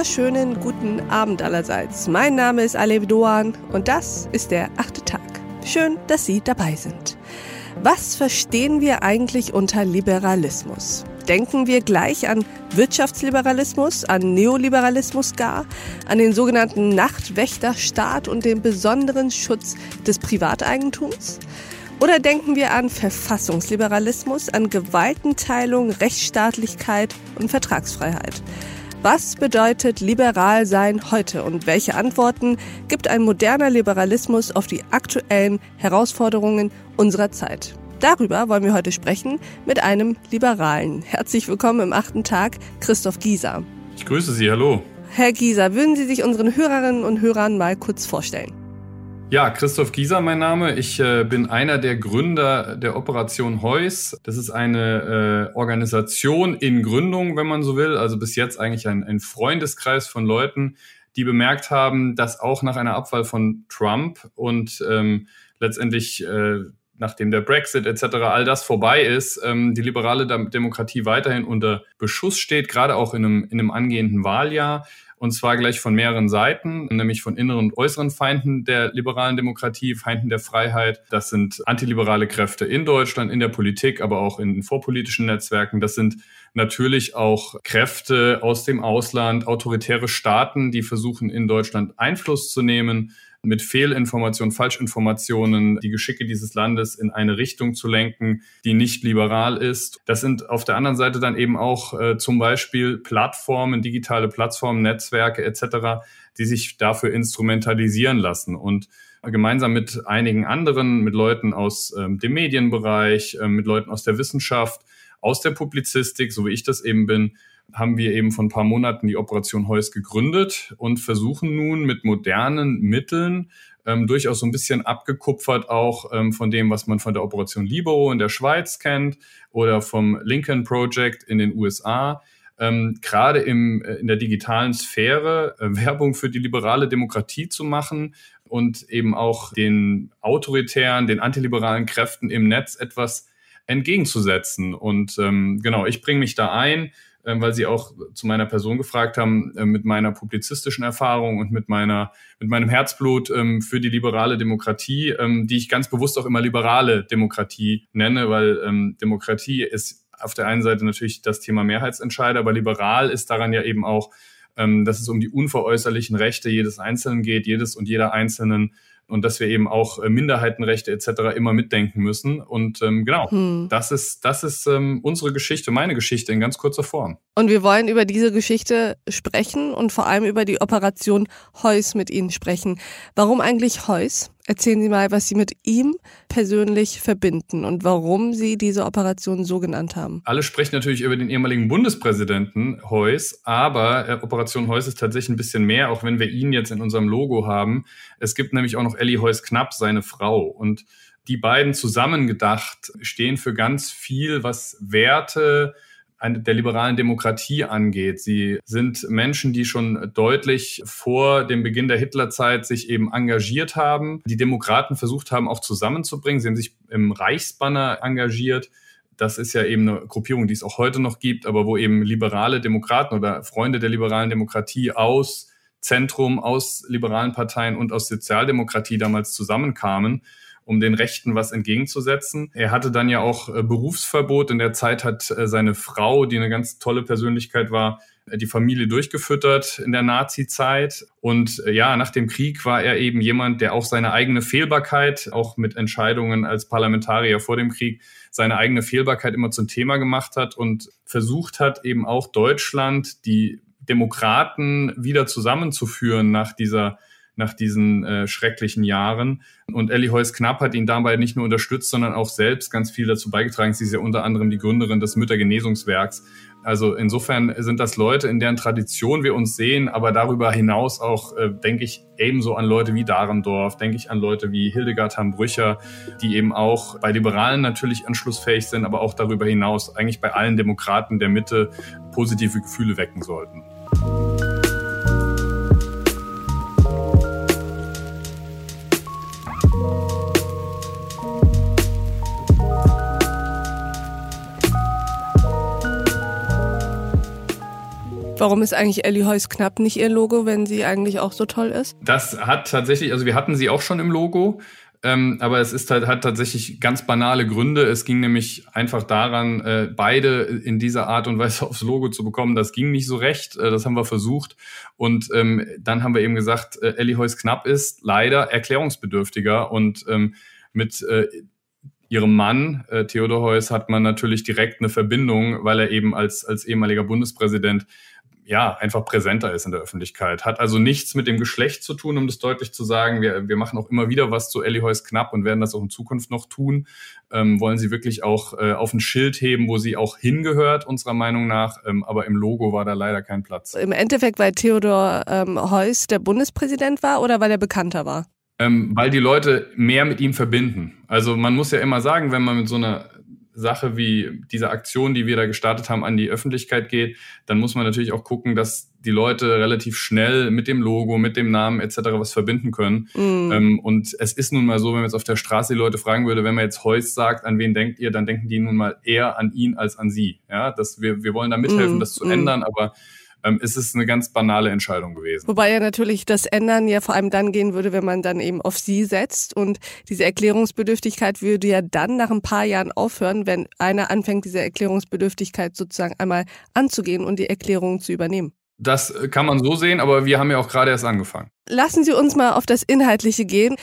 wunderschönen guten Abend allerseits. Mein Name ist Alev Doan und das ist der achte Tag. Schön, dass Sie dabei sind. Was verstehen wir eigentlich unter Liberalismus? Denken wir gleich an Wirtschaftsliberalismus, an Neoliberalismus gar, an den sogenannten Nachtwächterstaat und den besonderen Schutz des Privateigentums? Oder denken wir an Verfassungsliberalismus, an Gewaltenteilung, Rechtsstaatlichkeit und Vertragsfreiheit? Was bedeutet liberal sein heute und welche Antworten gibt ein moderner Liberalismus auf die aktuellen Herausforderungen unserer Zeit? Darüber wollen wir heute sprechen mit einem Liberalen. Herzlich willkommen im achten Tag, Christoph Gieser. Ich grüße Sie, hallo. Herr Gieser, würden Sie sich unseren Hörerinnen und Hörern mal kurz vorstellen? Ja, Christoph Gieser mein Name. Ich äh, bin einer der Gründer der Operation Heus. Das ist eine äh, Organisation in Gründung, wenn man so will. Also bis jetzt eigentlich ein, ein Freundeskreis von Leuten, die bemerkt haben, dass auch nach einer Abwahl von Trump und ähm, letztendlich äh, nachdem der Brexit etc. all das vorbei ist, ähm, die liberale Demokratie weiterhin unter Beschuss steht, gerade auch in einem, in einem angehenden Wahljahr. Und zwar gleich von mehreren Seiten, nämlich von inneren und äußeren Feinden der liberalen Demokratie, Feinden der Freiheit. Das sind antiliberale Kräfte in Deutschland, in der Politik, aber auch in vorpolitischen Netzwerken. Das sind natürlich auch Kräfte aus dem Ausland, autoritäre Staaten, die versuchen, in Deutschland Einfluss zu nehmen mit Fehlinformationen, Falschinformationen die Geschicke dieses Landes in eine Richtung zu lenken, die nicht liberal ist. Das sind auf der anderen Seite dann eben auch äh, zum Beispiel Plattformen, digitale Plattformen, Netzwerke etc., die sich dafür instrumentalisieren lassen. Und gemeinsam mit einigen anderen, mit Leuten aus ähm, dem Medienbereich, äh, mit Leuten aus der Wissenschaft, aus der Publizistik, so wie ich das eben bin, haben wir eben vor ein paar Monaten die Operation Heus gegründet und versuchen nun mit modernen Mitteln, ähm, durchaus so ein bisschen abgekupfert auch ähm, von dem, was man von der Operation Libero in der Schweiz kennt oder vom Lincoln Project in den USA, ähm, gerade im, äh, in der digitalen Sphäre äh, Werbung für die liberale Demokratie zu machen und eben auch den autoritären, den antiliberalen Kräften im Netz etwas entgegenzusetzen. Und ähm, genau, ich bringe mich da ein weil Sie auch zu meiner Person gefragt haben, äh, mit meiner publizistischen Erfahrung und mit meiner, mit meinem Herzblut ähm, für die liberale Demokratie, ähm, die ich ganz bewusst auch immer liberale Demokratie nenne, weil Demokratie ist auf der einen Seite natürlich das Thema Mehrheitsentscheider, aber liberal ist daran ja eben auch, dass es um die unveräußerlichen Rechte jedes Einzelnen geht, jedes und jeder Einzelnen und dass wir eben auch äh, Minderheitenrechte etc. immer mitdenken müssen. Und ähm, genau, hm. das ist, das ist ähm, unsere Geschichte, meine Geschichte in ganz kurzer Form. Und wir wollen über diese Geschichte sprechen und vor allem über die Operation Heus mit Ihnen sprechen. Warum eigentlich Heus? Erzählen Sie mal, was Sie mit ihm persönlich verbinden und warum Sie diese Operation so genannt haben. Alle sprechen natürlich über den ehemaligen Bundespräsidenten Heuss, aber äh, Operation Heuss ist tatsächlich ein bisschen mehr, auch wenn wir ihn jetzt in unserem Logo haben. Es gibt nämlich auch noch Ellie Heuss-Knapp, seine Frau. Und die beiden zusammengedacht stehen für ganz viel, was Werte, der liberalen Demokratie angeht. Sie sind Menschen, die schon deutlich vor dem Beginn der Hitlerzeit sich eben engagiert haben, die Demokraten versucht haben auch zusammenzubringen. Sie haben sich im Reichsbanner engagiert. Das ist ja eben eine Gruppierung, die es auch heute noch gibt, aber wo eben liberale Demokraten oder Freunde der liberalen Demokratie aus Zentrum, aus liberalen Parteien und aus Sozialdemokratie damals zusammenkamen um den Rechten was entgegenzusetzen. Er hatte dann ja auch äh, Berufsverbot. In der Zeit hat äh, seine Frau, die eine ganz tolle Persönlichkeit war, äh, die Familie durchgefüttert in der Nazi-Zeit. Und ja, nach dem Krieg war er eben jemand, der auch seine eigene Fehlbarkeit, auch mit Entscheidungen als Parlamentarier vor dem Krieg, seine eigene Fehlbarkeit immer zum Thema gemacht hat und versucht hat, eben auch Deutschland, die Demokraten wieder zusammenzuführen nach dieser nach diesen äh, schrecklichen Jahren. Und Ellie Heuss Knapp hat ihn dabei nicht nur unterstützt, sondern auch selbst ganz viel dazu beigetragen. Sie ist ja unter anderem die Gründerin des Müttergenesungswerks. Also insofern sind das Leute, in deren Tradition wir uns sehen, aber darüber hinaus auch, äh, denke ich, ebenso an Leute wie Dahrendorf, denke ich an Leute wie Hildegard Hambrücher, die eben auch bei Liberalen natürlich anschlussfähig sind, aber auch darüber hinaus eigentlich bei allen Demokraten der Mitte positive Gefühle wecken sollten. Warum ist eigentlich Ellie Heus knapp nicht ihr Logo, wenn sie eigentlich auch so toll ist? Das hat tatsächlich, also wir hatten sie auch schon im Logo. Ähm, aber es ist halt, hat tatsächlich ganz banale Gründe. Es ging nämlich einfach daran, äh, beide in dieser Art und Weise aufs Logo zu bekommen. Das ging nicht so recht. Äh, das haben wir versucht. Und ähm, dann haben wir eben gesagt, äh, Ellie Heus Knapp ist leider erklärungsbedürftiger und ähm, mit äh, ihrem Mann, äh, Theodor Heuss, hat man natürlich direkt eine Verbindung, weil er eben als, als ehemaliger Bundespräsident ja, einfach präsenter ist in der Öffentlichkeit. Hat also nichts mit dem Geschlecht zu tun, um das deutlich zu sagen. Wir, wir machen auch immer wieder was zu Ellie knapp und werden das auch in Zukunft noch tun. Ähm, wollen sie wirklich auch äh, auf ein Schild heben, wo sie auch hingehört, unserer Meinung nach. Ähm, aber im Logo war da leider kein Platz. Im Endeffekt, weil Theodor ähm, Heuss der Bundespräsident war oder weil er bekannter war? Ähm, weil die Leute mehr mit ihm verbinden. Also man muss ja immer sagen, wenn man mit so einer Sache wie diese Aktion, die wir da gestartet haben, an die Öffentlichkeit geht, dann muss man natürlich auch gucken, dass die Leute relativ schnell mit dem Logo, mit dem Namen etc. was verbinden können. Mm. Ähm, und es ist nun mal so, wenn man jetzt auf der Straße die Leute fragen würde, wenn man jetzt Heus sagt, an wen denkt ihr, dann denken die nun mal eher an ihn als an sie. Ja, dass wir, wir wollen da mithelfen, mm. das zu mm. ändern, aber ähm, ist es eine ganz banale Entscheidung gewesen. Wobei ja natürlich das Ändern ja vor allem dann gehen würde, wenn man dann eben auf sie setzt. Und diese Erklärungsbedürftigkeit würde ja dann nach ein paar Jahren aufhören, wenn einer anfängt, diese Erklärungsbedürftigkeit sozusagen einmal anzugehen und die Erklärung zu übernehmen. Das kann man so sehen, aber wir haben ja auch gerade erst angefangen. Lassen Sie uns mal auf das Inhaltliche gehen.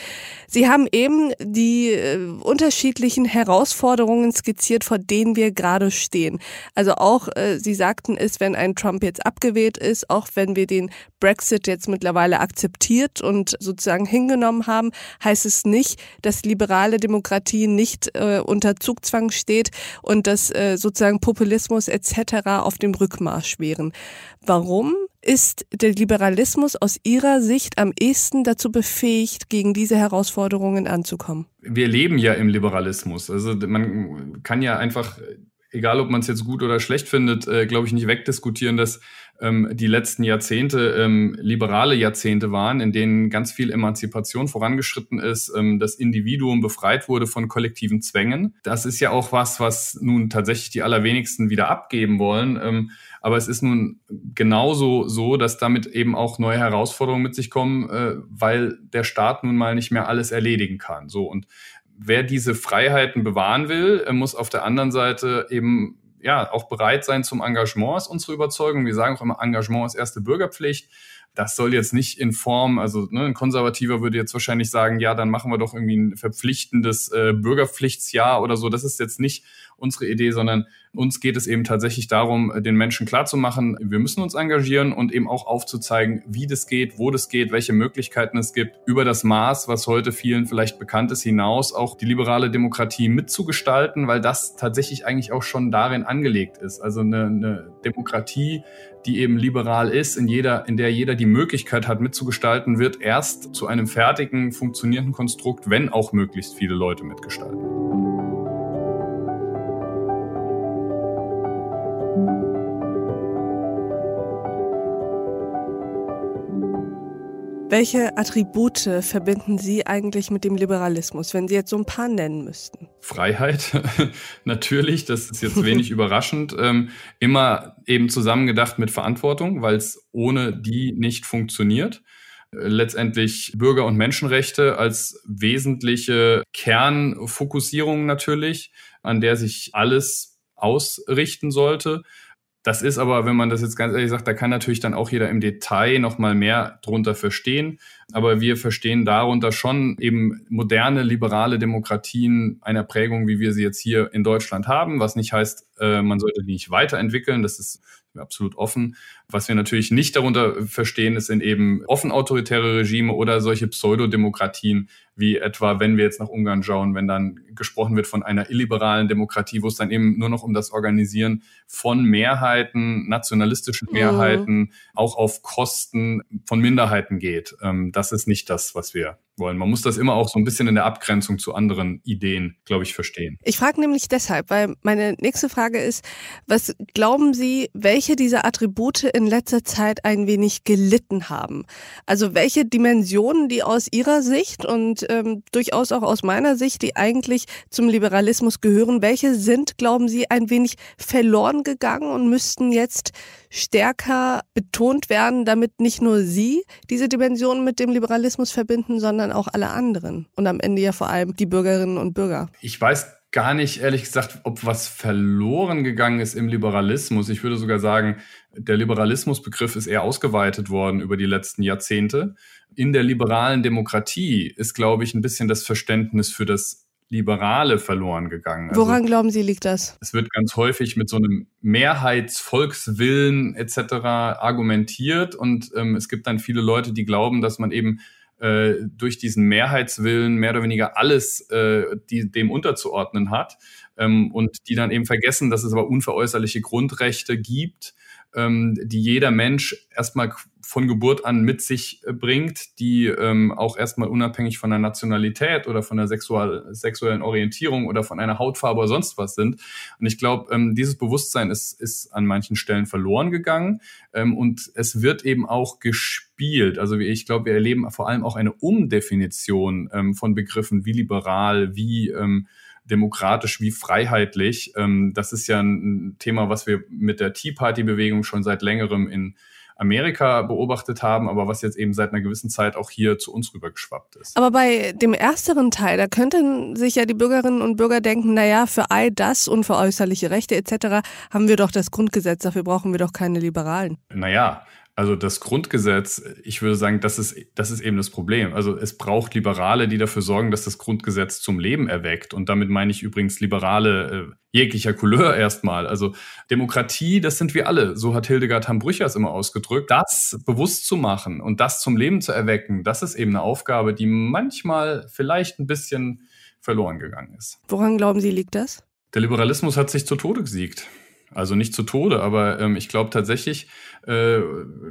Sie haben eben die äh, unterschiedlichen Herausforderungen skizziert, vor denen wir gerade stehen. Also auch, äh, Sie sagten es, wenn ein Trump jetzt abgewählt ist, auch wenn wir den Brexit jetzt mittlerweile akzeptiert und sozusagen hingenommen haben, heißt es nicht, dass liberale Demokratie nicht äh, unter Zugzwang steht und dass äh, sozusagen Populismus etc. auf dem Rückmarsch wären. Warum ist der Liberalismus aus Ihrer Sicht am ehesten dazu befähigt, gegen diese Herausforderungen anzukommen? Wir leben ja im Liberalismus. Also man kann ja einfach, egal ob man es jetzt gut oder schlecht findet, äh, glaube ich, nicht wegdiskutieren, dass ähm, die letzten Jahrzehnte ähm, liberale Jahrzehnte waren, in denen ganz viel Emanzipation vorangeschritten ist, ähm, das Individuum befreit wurde von kollektiven Zwängen. Das ist ja auch was, was nun tatsächlich die allerwenigsten wieder abgeben wollen. Ähm, aber es ist nun genauso so, dass damit eben auch neue Herausforderungen mit sich kommen, äh, weil der Staat nun mal nicht mehr alles erledigen kann. So und wer diese Freiheiten bewahren will, muss auf der anderen Seite eben ja auch bereit sein zum Engagement, ist unsere Überzeugung. Wir sagen auch immer, Engagement ist erste Bürgerpflicht. Das soll jetzt nicht in Form, also ne, ein Konservativer würde jetzt wahrscheinlich sagen, ja, dann machen wir doch irgendwie ein verpflichtendes äh, Bürgerpflichtsjahr oder so. Das ist jetzt nicht unsere Idee, sondern uns geht es eben tatsächlich darum, den Menschen klarzumachen, wir müssen uns engagieren und eben auch aufzuzeigen, wie das geht, wo das geht, welche Möglichkeiten es gibt, über das Maß, was heute vielen vielleicht bekannt ist, hinaus auch die liberale Demokratie mitzugestalten, weil das tatsächlich eigentlich auch schon darin angelegt ist. Also eine, eine Demokratie, die eben liberal ist, in jeder, in der jeder die Möglichkeit hat mitzugestalten, wird erst zu einem fertigen, funktionierenden Konstrukt, wenn auch möglichst viele Leute mitgestalten. Welche Attribute verbinden Sie eigentlich mit dem Liberalismus, wenn Sie jetzt so ein paar nennen müssten? Freiheit, natürlich, das ist jetzt wenig überraschend. Ähm, immer eben zusammengedacht mit Verantwortung, weil es ohne die nicht funktioniert. Letztendlich Bürger- und Menschenrechte als wesentliche Kernfokussierung natürlich, an der sich alles ausrichten sollte. Das ist aber, wenn man das jetzt ganz ehrlich sagt, da kann natürlich dann auch jeder im Detail nochmal mehr drunter verstehen. Aber wir verstehen darunter schon eben moderne, liberale Demokratien einer Prägung, wie wir sie jetzt hier in Deutschland haben, was nicht heißt, äh, man sollte die nicht weiterentwickeln. Das ist absolut offen. Was wir natürlich nicht darunter verstehen, sind eben offen autoritäre Regime oder solche Pseudodemokratien, wie etwa, wenn wir jetzt nach Ungarn schauen, wenn dann gesprochen wird von einer illiberalen Demokratie, wo es dann eben nur noch um das Organisieren von Mehrheiten, nationalistischen mhm. Mehrheiten, mhm. auch auf Kosten von Minderheiten geht. Das ist nicht das, was wir wollen. Man muss das immer auch so ein bisschen in der Abgrenzung zu anderen Ideen, glaube ich, verstehen. Ich frage nämlich deshalb, weil meine nächste Frage ist, was glauben Sie, welche dieser Attribute in letzter Zeit ein wenig gelitten haben? Also welche Dimensionen, die aus Ihrer Sicht und ähm, durchaus auch aus meiner Sicht, die eigentlich zum Liberalismus gehören, welche sind, glauben Sie, ein wenig verloren gegangen und müssten jetzt stärker betont werden, damit nicht nur Sie diese Dimensionen mit dem Liberalismus verbinden, sondern auch alle anderen und am Ende ja vor allem die Bürgerinnen und Bürger. Ich weiß gar nicht, ehrlich gesagt, ob was verloren gegangen ist im Liberalismus. Ich würde sogar sagen, der Liberalismusbegriff ist eher ausgeweitet worden über die letzten Jahrzehnte. In der liberalen Demokratie ist, glaube ich, ein bisschen das Verständnis für das Liberale verloren gegangen. Also Woran glauben Sie, liegt das? Es wird ganz häufig mit so einem Mehrheitsvolkswillen etc. argumentiert und ähm, es gibt dann viele Leute, die glauben, dass man eben äh, durch diesen Mehrheitswillen mehr oder weniger alles äh, die, dem unterzuordnen hat ähm, und die dann eben vergessen, dass es aber unveräußerliche Grundrechte gibt ähm, die jeder Mensch erstmal von Geburt an mit sich äh, bringt, die ähm, auch erstmal unabhängig von der Nationalität oder von der sexual, sexuellen Orientierung oder von einer Hautfarbe oder sonst was sind. Und ich glaube, ähm, dieses Bewusstsein ist, ist an manchen Stellen verloren gegangen ähm, und es wird eben auch gespielt. Also ich glaube, wir erleben vor allem auch eine Umdefinition ähm, von Begriffen wie liberal, wie ähm, demokratisch wie freiheitlich. Ähm, das ist ja ein Thema, was wir mit der Tea Party-Bewegung schon seit längerem in Amerika beobachtet haben, aber was jetzt eben seit einer gewissen Zeit auch hier zu uns rübergeschwappt ist. Aber bei dem ersteren Teil, da könnten sich ja die Bürgerinnen und Bürger denken, naja, für all das und für äußerliche Rechte etc. haben wir doch das Grundgesetz, dafür brauchen wir doch keine Liberalen. Naja, also das Grundgesetz, ich würde sagen, das ist, das ist eben das Problem. Also es braucht Liberale, die dafür sorgen, dass das Grundgesetz zum Leben erweckt. Und damit meine ich übrigens Liberale äh, jeglicher Couleur erstmal. Also Demokratie, das sind wir alle. So hat Hildegard Hambrüchers immer ausgedrückt. Das bewusst zu machen und das zum Leben zu erwecken, das ist eben eine Aufgabe, die manchmal vielleicht ein bisschen verloren gegangen ist. Woran glauben Sie, liegt das? Der Liberalismus hat sich zu Tode gesiegt. Also nicht zu Tode, aber ähm, ich glaube tatsächlich, äh,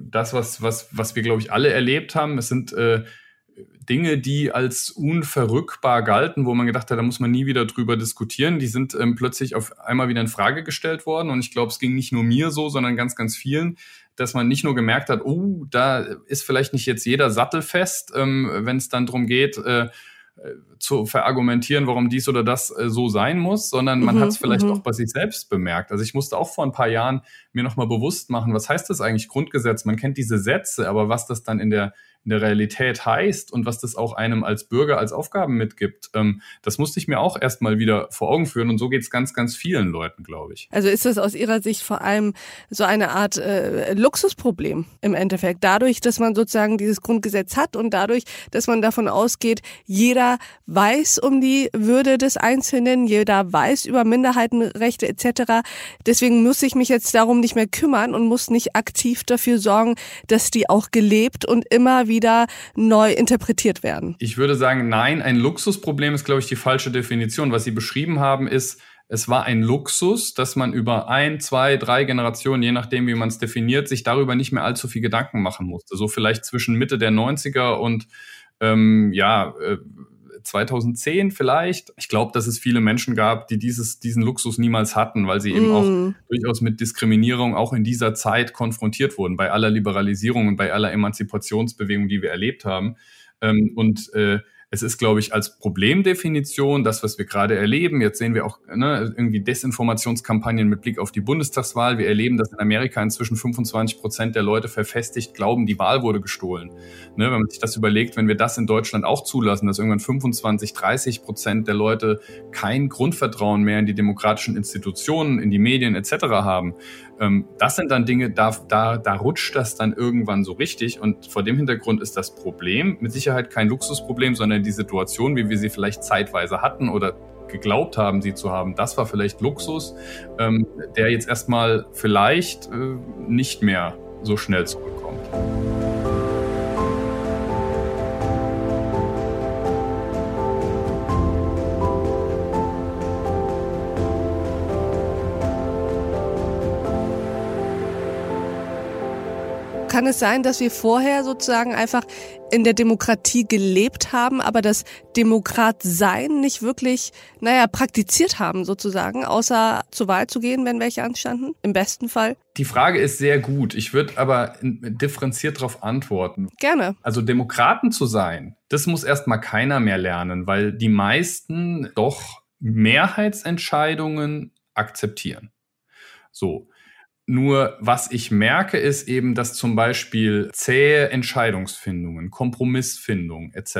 das, was, was, was wir, glaube ich, alle erlebt haben, es sind äh, Dinge, die als unverrückbar galten, wo man gedacht hat, da muss man nie wieder drüber diskutieren, die sind ähm, plötzlich auf einmal wieder in Frage gestellt worden. Und ich glaube, es ging nicht nur mir so, sondern ganz, ganz vielen, dass man nicht nur gemerkt hat, oh, da ist vielleicht nicht jetzt jeder sattelfest, ähm, wenn es dann darum geht, äh, zu verargumentieren, warum dies oder das äh, so sein muss, sondern man mhm, hat es vielleicht mhm. auch bei sich selbst bemerkt. Also ich musste auch vor ein paar Jahren mir nochmal bewusst machen, was heißt das eigentlich Grundgesetz? Man kennt diese Sätze, aber was das dann in der in der Realität heißt und was das auch einem als Bürger als Aufgaben mitgibt, ähm, das musste ich mir auch erstmal wieder vor Augen führen und so geht es ganz, ganz vielen Leuten, glaube ich. Also ist das aus Ihrer Sicht vor allem so eine Art äh, Luxusproblem im Endeffekt, dadurch, dass man sozusagen dieses Grundgesetz hat und dadurch, dass man davon ausgeht, jeder weiß um die Würde des Einzelnen, jeder weiß über Minderheitenrechte etc. Deswegen muss ich mich jetzt darum nicht mehr kümmern und muss nicht aktiv dafür sorgen, dass die auch gelebt und immer wieder wieder neu interpretiert werden? Ich würde sagen, nein, ein Luxusproblem ist, glaube ich, die falsche Definition. Was Sie beschrieben haben, ist, es war ein Luxus, dass man über ein, zwei, drei Generationen, je nachdem, wie man es definiert, sich darüber nicht mehr allzu viel Gedanken machen musste. So vielleicht zwischen Mitte der 90er und ähm, ja, äh, 2010 vielleicht. Ich glaube, dass es viele Menschen gab, die dieses, diesen Luxus niemals hatten, weil sie eben mm. auch durchaus mit Diskriminierung auch in dieser Zeit konfrontiert wurden, bei aller Liberalisierung und bei aller Emanzipationsbewegung, die wir erlebt haben. Ähm, und äh, es ist, glaube ich, als Problemdefinition, das, was wir gerade erleben, jetzt sehen wir auch ne, irgendwie Desinformationskampagnen mit Blick auf die Bundestagswahl. Wir erleben, dass in Amerika inzwischen 25 Prozent der Leute verfestigt glauben, die Wahl wurde gestohlen. Ne, wenn man sich das überlegt, wenn wir das in Deutschland auch zulassen, dass irgendwann 25, 30 Prozent der Leute kein Grundvertrauen mehr in die demokratischen Institutionen, in die Medien etc. haben, ähm, das sind dann Dinge, da, da, da rutscht das dann irgendwann so richtig. Und vor dem Hintergrund ist das Problem mit Sicherheit kein Luxusproblem, sondern die Situation, wie wir sie vielleicht zeitweise hatten oder geglaubt haben, sie zu haben, das war vielleicht Luxus, ähm, der jetzt erstmal vielleicht äh, nicht mehr so schnell zurückkommt. Kann es sein, dass wir vorher sozusagen einfach in der Demokratie gelebt haben, aber das Demokratsein nicht wirklich, naja, praktiziert haben sozusagen, außer zur Wahl zu gehen, wenn welche anstanden, im besten Fall? Die Frage ist sehr gut. Ich würde aber differenziert darauf antworten. Gerne. Also Demokraten zu sein, das muss erstmal keiner mehr lernen, weil die meisten doch Mehrheitsentscheidungen akzeptieren. So. Nur was ich merke, ist eben, dass zum Beispiel zähe Entscheidungsfindungen, Kompromissfindungen etc.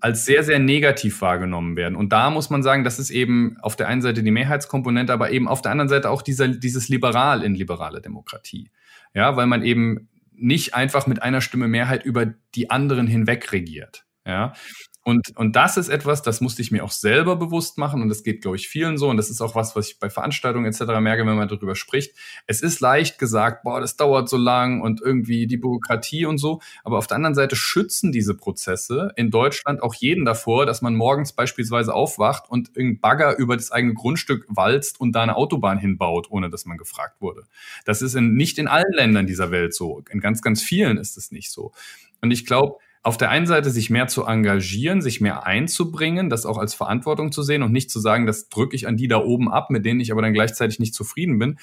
als sehr, sehr negativ wahrgenommen werden. Und da muss man sagen, das ist eben auf der einen Seite die Mehrheitskomponente, aber eben auf der anderen Seite auch dieser, dieses Liberal in liberale Demokratie. Ja, weil man eben nicht einfach mit einer Stimme Mehrheit über die anderen hinweg regiert. Ja, und, und das ist etwas, das musste ich mir auch selber bewusst machen und das geht, glaube ich, vielen so und das ist auch was, was ich bei Veranstaltungen etc. merke, wenn man darüber spricht. Es ist leicht gesagt, boah, das dauert so lang und irgendwie die Bürokratie und so, aber auf der anderen Seite schützen diese Prozesse in Deutschland auch jeden davor, dass man morgens beispielsweise aufwacht und irgendein Bagger über das eigene Grundstück walzt und da eine Autobahn hinbaut, ohne dass man gefragt wurde. Das ist in, nicht in allen Ländern dieser Welt so. In ganz, ganz vielen ist es nicht so. Und ich glaube, auf der einen Seite sich mehr zu engagieren, sich mehr einzubringen, das auch als Verantwortung zu sehen und nicht zu sagen, das drücke ich an die da oben ab, mit denen ich aber dann gleichzeitig nicht zufrieden bin,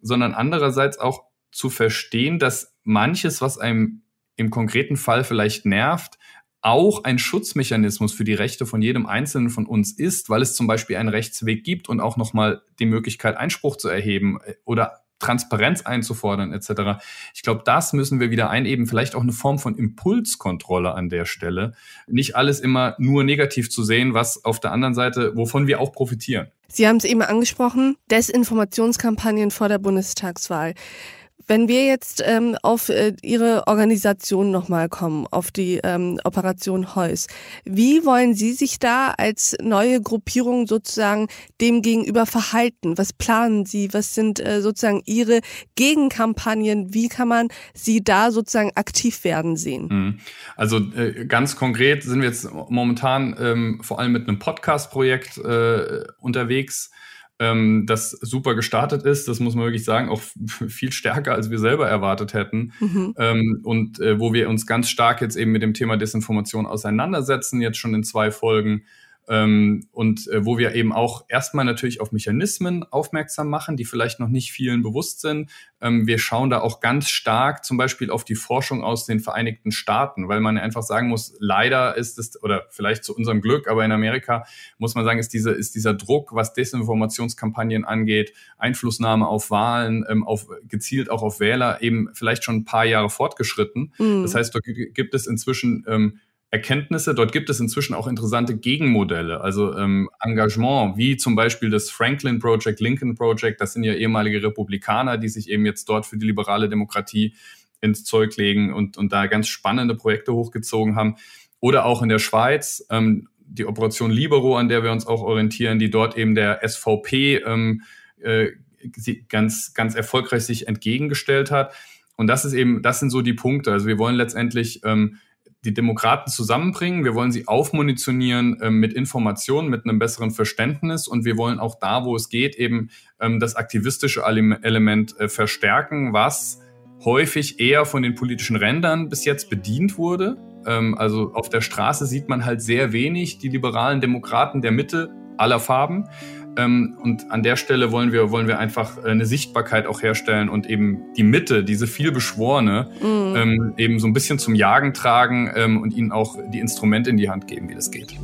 sondern andererseits auch zu verstehen, dass manches, was einem im konkreten Fall vielleicht nervt, auch ein Schutzmechanismus für die Rechte von jedem Einzelnen von uns ist, weil es zum Beispiel einen Rechtsweg gibt und auch nochmal die Möglichkeit, Einspruch zu erheben äh, oder Transparenz einzufordern etc. Ich glaube, das müssen wir wieder eineben. Vielleicht auch eine Form von Impulskontrolle an der Stelle. Nicht alles immer nur negativ zu sehen, was auf der anderen Seite, wovon wir auch profitieren. Sie haben es eben angesprochen, Desinformationskampagnen vor der Bundestagswahl. Wenn wir jetzt ähm, auf äh, Ihre Organisation nochmal kommen, auf die ähm, Operation Heus, wie wollen Sie sich da als neue Gruppierung sozusagen dem gegenüber verhalten? Was planen Sie? Was sind äh, sozusagen Ihre Gegenkampagnen? Wie kann man Sie da sozusagen aktiv werden sehen? Mhm. Also äh, ganz konkret sind wir jetzt momentan ähm, vor allem mit einem Podcast-Projekt äh, unterwegs ähm, das super gestartet ist. Das muss man wirklich sagen, auch viel stärker, als wir selber erwartet hätten. Mhm. Ähm, und äh, wo wir uns ganz stark jetzt eben mit dem Thema Desinformation auseinandersetzen, jetzt schon in zwei Folgen. Ähm, und äh, wo wir eben auch erstmal natürlich auf Mechanismen aufmerksam machen, die vielleicht noch nicht vielen bewusst sind. Ähm, wir schauen da auch ganz stark zum Beispiel auf die Forschung aus den Vereinigten Staaten, weil man einfach sagen muss, leider ist es, oder vielleicht zu unserem Glück, aber in Amerika muss man sagen, ist, diese, ist dieser Druck, was Desinformationskampagnen angeht, Einflussnahme auf Wahlen, ähm, auf, gezielt auch auf Wähler, eben vielleicht schon ein paar Jahre fortgeschritten. Mhm. Das heißt, dort gibt es inzwischen ähm, Erkenntnisse. Dort gibt es inzwischen auch interessante Gegenmodelle, also ähm, Engagement, wie zum Beispiel das Franklin Project, Lincoln Project. Das sind ja ehemalige Republikaner, die sich eben jetzt dort für die liberale Demokratie ins Zeug legen und, und da ganz spannende Projekte hochgezogen haben. Oder auch in der Schweiz, ähm, die Operation Libero, an der wir uns auch orientieren, die dort eben der SVP ähm, äh, ganz, ganz erfolgreich sich entgegengestellt hat. Und das ist eben, das sind so die Punkte. Also wir wollen letztendlich ähm, die Demokraten zusammenbringen. Wir wollen sie aufmunitionieren äh, mit Informationen, mit einem besseren Verständnis und wir wollen auch da, wo es geht, eben ähm, das aktivistische Element äh, verstärken, was häufig eher von den politischen Rändern bis jetzt bedient wurde. Ähm, also auf der Straße sieht man halt sehr wenig die liberalen Demokraten der Mitte aller Farben. Ähm, und an der Stelle wollen wir, wollen wir einfach äh, eine Sichtbarkeit auch herstellen und eben die Mitte, diese vielbeschworene, mhm. ähm, eben so ein bisschen zum Jagen tragen ähm, und ihnen auch die Instrumente in die Hand geben, wie das geht.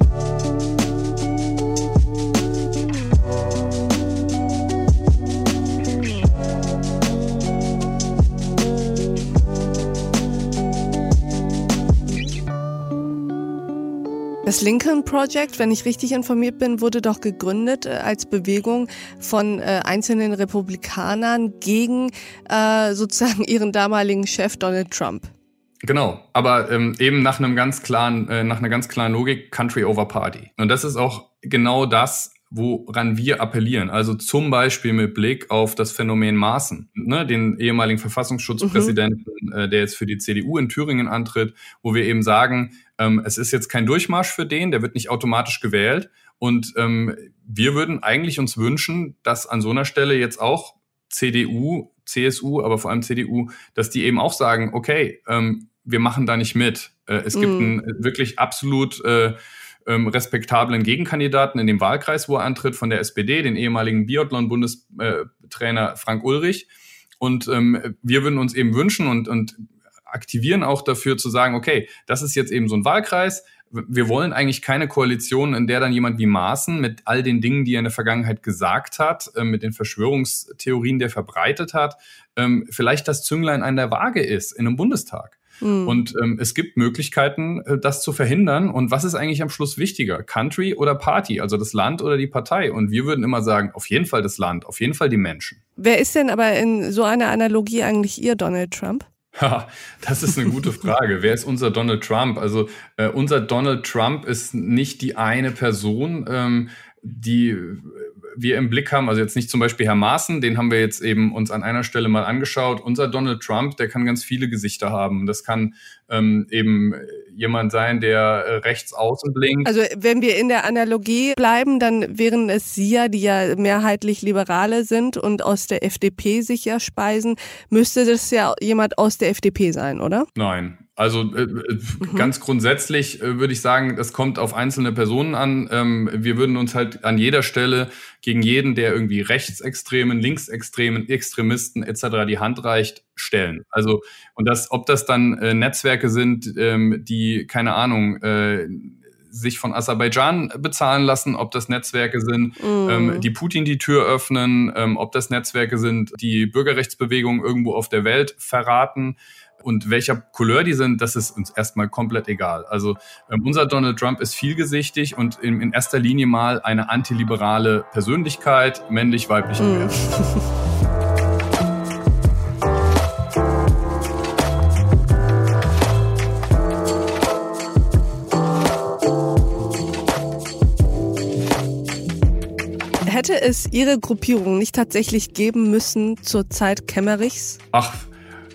Das Lincoln Project, wenn ich richtig informiert bin, wurde doch gegründet äh, als Bewegung von äh, einzelnen Republikanern gegen äh, sozusagen ihren damaligen Chef Donald Trump. Genau, aber ähm, eben nach einem ganz klaren, äh, nach einer ganz klaren Logik Country over Party. Und das ist auch genau das, woran wir appellieren. Also zum Beispiel mit Blick auf das Phänomen Maaßen, ne, den ehemaligen Verfassungsschutzpräsidenten, mhm. äh, der jetzt für die CDU in Thüringen antritt, wo wir eben sagen, ähm, es ist jetzt kein Durchmarsch für den, der wird nicht automatisch gewählt. Und ähm, wir würden eigentlich uns wünschen, dass an so einer Stelle jetzt auch CDU, CSU, aber vor allem CDU, dass die eben auch sagen, okay, ähm, wir machen da nicht mit. Äh, es gibt mhm. einen wirklich absolut äh, ähm, respektablen Gegenkandidaten in dem Wahlkreis, wo er antritt, von der SPD, den ehemaligen Biathlon-Bundestrainer Frank Ulrich. Und ähm, wir würden uns eben wünschen und, und aktivieren auch dafür zu sagen, okay, das ist jetzt eben so ein Wahlkreis. Wir wollen eigentlich keine Koalition, in der dann jemand wie Maaßen mit all den Dingen, die er in der Vergangenheit gesagt hat, äh, mit den Verschwörungstheorien, die er verbreitet hat, ähm, vielleicht das Zünglein an der Waage ist in einem Bundestag. Mhm. Und ähm, es gibt Möglichkeiten, äh, das zu verhindern. Und was ist eigentlich am Schluss wichtiger? Country oder Party? Also das Land oder die Partei? Und wir würden immer sagen, auf jeden Fall das Land, auf jeden Fall die Menschen. Wer ist denn aber in so einer Analogie eigentlich Ihr Donald Trump? Das ist eine gute Frage. Wer ist unser Donald Trump? Also äh, unser Donald Trump ist nicht die eine Person, ähm, die wir im Blick haben, also jetzt nicht zum Beispiel Herr Maaßen, den haben wir jetzt eben uns an einer Stelle mal angeschaut. Unser Donald Trump, der kann ganz viele Gesichter haben. Das kann ähm, eben jemand sein, der äh, rechts außen blinkt. Also wenn wir in der Analogie bleiben, dann wären es Sie ja, die ja mehrheitlich Liberale sind und aus der FDP sich ja speisen, müsste das ja jemand aus der FDP sein, oder? Nein, also äh, äh, mhm. ganz grundsätzlich äh, würde ich sagen, das kommt auf einzelne Personen an. Ähm, wir würden uns halt an jeder Stelle gegen jeden, der irgendwie Rechtsextremen, Linksextremen, Extremisten etc. die Hand reicht, stellen. Also und das, ob das dann äh, Netzwerke sind, ähm, die keine Ahnung äh, sich von Aserbaidschan bezahlen lassen, ob das Netzwerke sind, mm. ähm, die Putin die Tür öffnen, ähm, ob das Netzwerke sind, die Bürgerrechtsbewegung irgendwo auf der Welt verraten. Und welcher Couleur die sind, das ist uns erstmal komplett egal. Also ähm, unser Donald Trump ist vielgesichtig und in, in erster Linie mal eine antiliberale Persönlichkeit, männlich-weiblich mm. Hätte es Ihre Gruppierung nicht tatsächlich geben müssen zur Zeit Kemmerichs? Ach,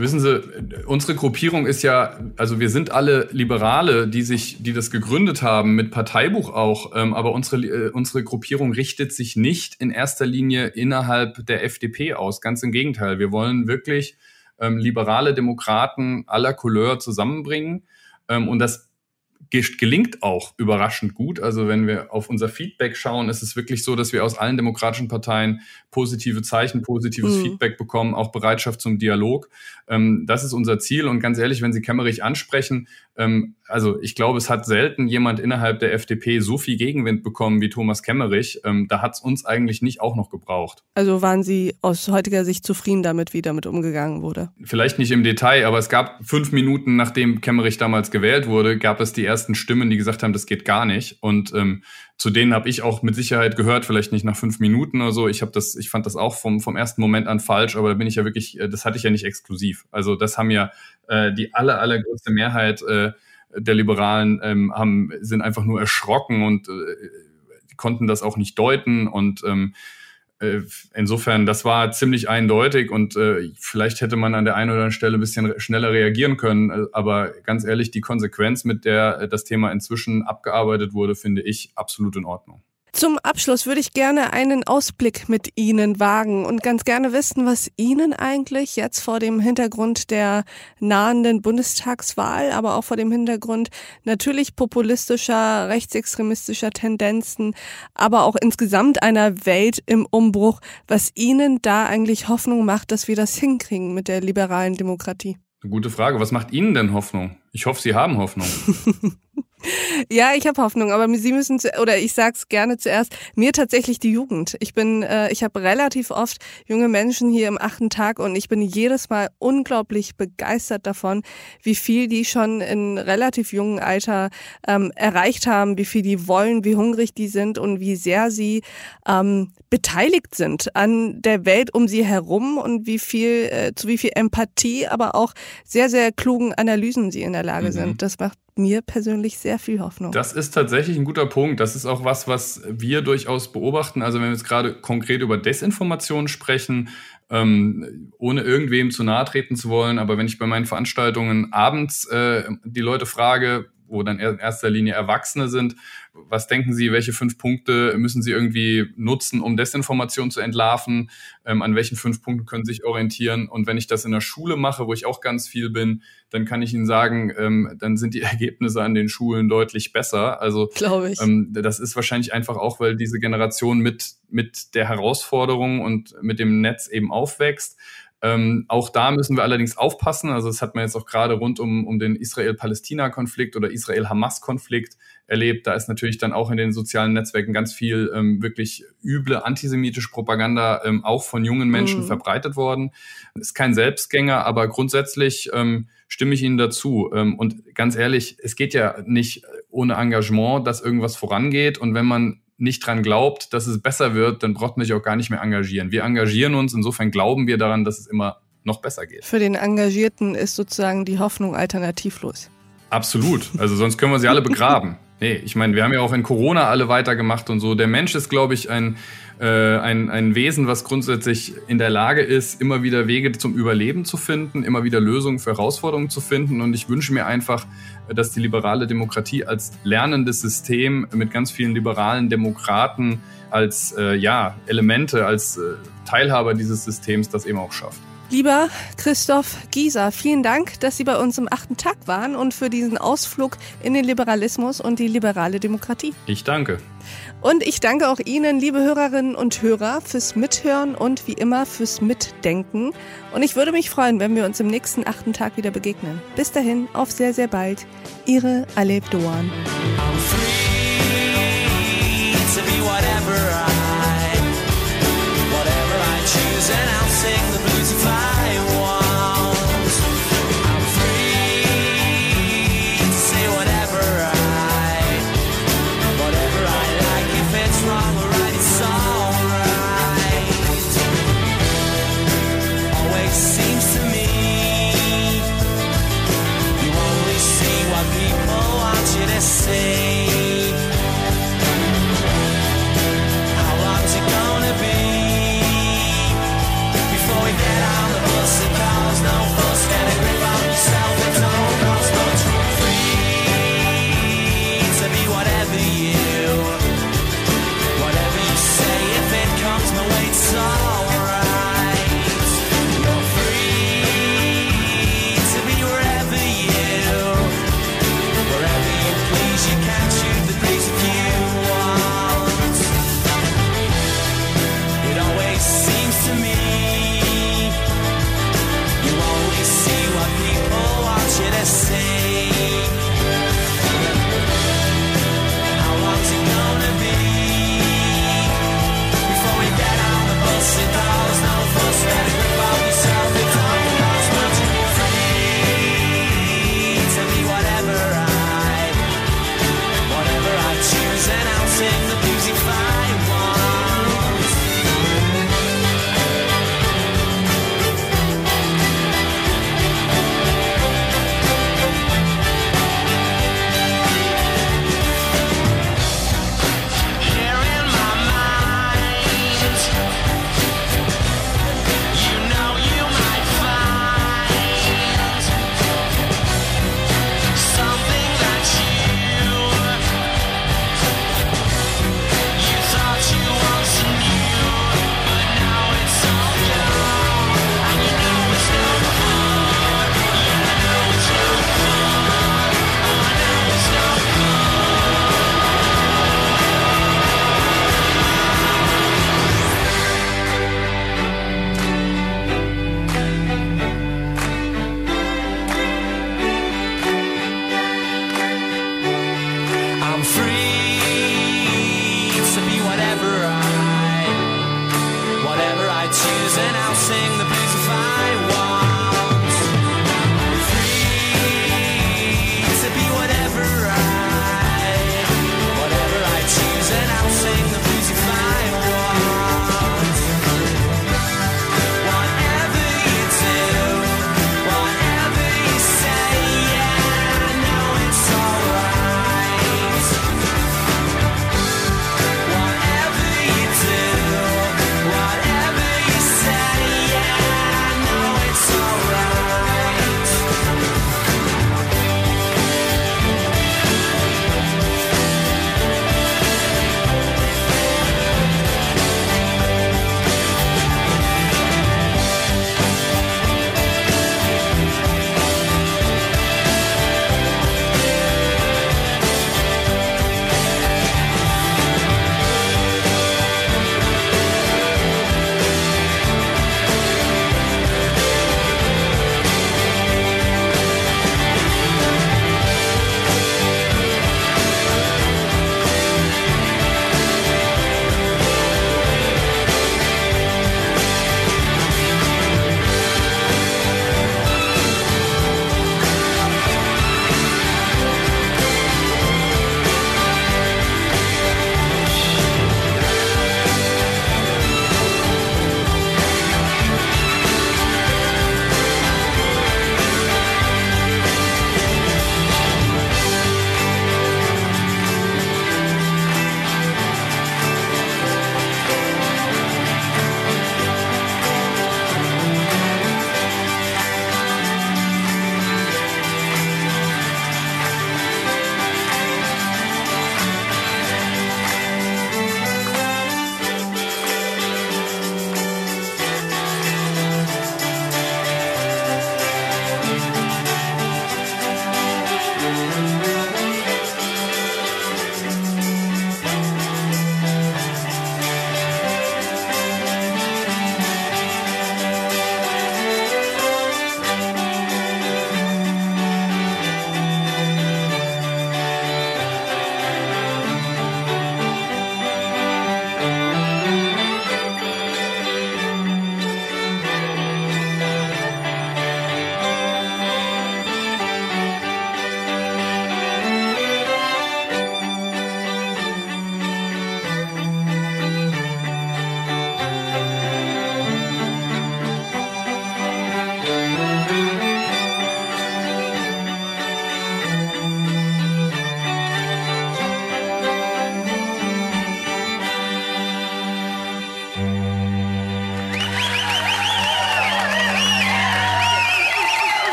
Wissen Sie, unsere Gruppierung ist ja, also wir sind alle Liberale, die sich, die das gegründet haben, mit Parteibuch auch, ähm, aber unsere, äh, unsere Gruppierung richtet sich nicht in erster Linie innerhalb der FDP aus. Ganz im Gegenteil. Wir wollen wirklich ähm, liberale Demokraten aller Couleur zusammenbringen. Ähm, und das gelingt auch überraschend gut. Also wenn wir auf unser Feedback schauen, ist es wirklich so, dass wir aus allen demokratischen Parteien positive Zeichen, positives mhm. Feedback bekommen, auch Bereitschaft zum Dialog. Ähm, das ist unser Ziel. Und ganz ehrlich, wenn Sie Kemmerich ansprechen, ähm, also ich glaube, es hat selten jemand innerhalb der FDP so viel Gegenwind bekommen wie Thomas Kemmerich. Ähm, da hat es uns eigentlich nicht auch noch gebraucht. Also waren Sie aus heutiger Sicht zufrieden damit, wie damit umgegangen wurde? Vielleicht nicht im Detail, aber es gab fünf Minuten, nachdem Kemmerich damals gewählt wurde, gab es die ersten Stimmen, die gesagt haben, das geht gar nicht. Und ähm, zu denen habe ich auch mit Sicherheit gehört, vielleicht nicht nach fünf Minuten oder so. Ich habe das, ich fand das auch vom, vom ersten Moment an falsch, aber da bin ich ja wirklich, äh, das hatte ich ja nicht exklusiv. Also das haben ja äh, die aller, allergrößte Mehrheit äh, der Liberalen ähm, haben, sind einfach nur erschrocken und äh, konnten das auch nicht deuten. Und ähm, äh, insofern, das war ziemlich eindeutig und äh, vielleicht hätte man an der einen oder anderen Stelle ein bisschen schneller reagieren können. Äh, aber ganz ehrlich, die Konsequenz, mit der das Thema inzwischen abgearbeitet wurde, finde ich absolut in Ordnung. Zum Abschluss würde ich gerne einen Ausblick mit Ihnen wagen und ganz gerne wissen, was Ihnen eigentlich jetzt vor dem Hintergrund der nahenden Bundestagswahl, aber auch vor dem Hintergrund natürlich populistischer, rechtsextremistischer Tendenzen, aber auch insgesamt einer Welt im Umbruch, was Ihnen da eigentlich Hoffnung macht, dass wir das hinkriegen mit der liberalen Demokratie. Gute Frage. Was macht Ihnen denn Hoffnung? Ich hoffe, Sie haben Hoffnung. Ja, ich habe Hoffnung, aber Sie müssen zu, oder ich sag's gerne zuerst, mir tatsächlich die Jugend. Ich bin äh, ich habe relativ oft junge Menschen hier im achten Tag und ich bin jedes Mal unglaublich begeistert davon, wie viel die schon in relativ jungen Alter ähm, erreicht haben, wie viel die wollen, wie hungrig die sind und wie sehr sie ähm, beteiligt sind an der Welt um sie herum und wie viel äh, zu wie viel Empathie, aber auch sehr sehr klugen Analysen sie in der Lage mhm. sind. Das macht mir persönlich sehr viel Hoffnung. Das ist tatsächlich ein guter Punkt. Das ist auch was, was wir durchaus beobachten. Also wenn wir jetzt gerade konkret über Desinformation sprechen, ähm, ohne irgendwem zu nahe treten zu wollen, aber wenn ich bei meinen Veranstaltungen abends äh, die Leute frage, wo dann in erster Linie Erwachsene sind. Was denken Sie, welche fünf Punkte müssen Sie irgendwie nutzen, um Desinformation zu entlarven? Ähm, an welchen fünf Punkten können Sie sich orientieren? Und wenn ich das in der Schule mache, wo ich auch ganz viel bin, dann kann ich Ihnen sagen, ähm, dann sind die Ergebnisse an den Schulen deutlich besser. Also glaube ich. Ähm, das ist wahrscheinlich einfach auch, weil diese Generation mit mit der Herausforderung und mit dem Netz eben aufwächst. Ähm, auch da müssen wir allerdings aufpassen. Also das hat man jetzt auch gerade rund um, um den Israel-Palästina-Konflikt oder Israel-Hamas-Konflikt erlebt. Da ist natürlich dann auch in den sozialen Netzwerken ganz viel ähm, wirklich üble antisemitische Propaganda ähm, auch von jungen Menschen mhm. verbreitet worden. Ist kein Selbstgänger, aber grundsätzlich ähm, stimme ich Ihnen dazu. Ähm, und ganz ehrlich, es geht ja nicht ohne Engagement, dass irgendwas vorangeht. Und wenn man nicht dran glaubt, dass es besser wird, dann braucht man sich auch gar nicht mehr engagieren. Wir engagieren uns, insofern glauben wir daran, dass es immer noch besser geht. Für den Engagierten ist sozusagen die Hoffnung alternativlos. Absolut. Also sonst können wir sie alle begraben. Nee, ich meine, wir haben ja auch in Corona alle weitergemacht und so. Der Mensch ist, glaube ich, ein, äh, ein, ein Wesen, was grundsätzlich in der Lage ist, immer wieder Wege zum Überleben zu finden, immer wieder Lösungen für Herausforderungen zu finden. Und ich wünsche mir einfach, dass die liberale Demokratie als lernendes System mit ganz vielen liberalen Demokraten als äh, ja, Elemente, als äh, Teilhaber dieses Systems das eben auch schafft. Lieber Christoph Gieser, vielen Dank, dass Sie bei uns im achten Tag waren und für diesen Ausflug in den Liberalismus und die liberale Demokratie. Ich danke. Und ich danke auch Ihnen, liebe Hörerinnen und Hörer, fürs Mithören und wie immer fürs Mitdenken. Und ich würde mich freuen, wenn wir uns im nächsten achten Tag wieder begegnen. Bis dahin, auf sehr, sehr bald. Ihre Aleb Doan.